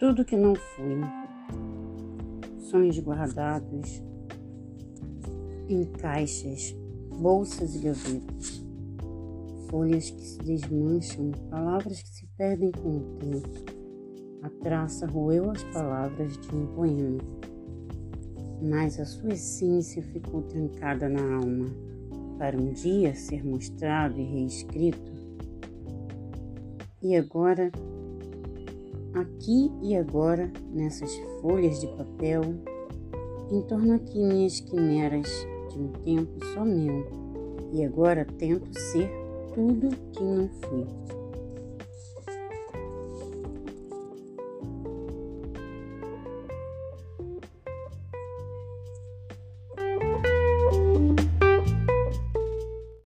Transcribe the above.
tudo que não fui. Sonhos guardados em caixas, bolsas e gavetas. Folhas que se desmancham, palavras que se perdem com o tempo. A traça roeu as palavras de um poema, mas a sua essência ficou trancada na alma, para um dia ser mostrado e reescrito. E agora aqui e agora, nessas folhas de papel, entorno aqui minhas quimeras de um tempo só meu, e agora tento ser tudo que não fui.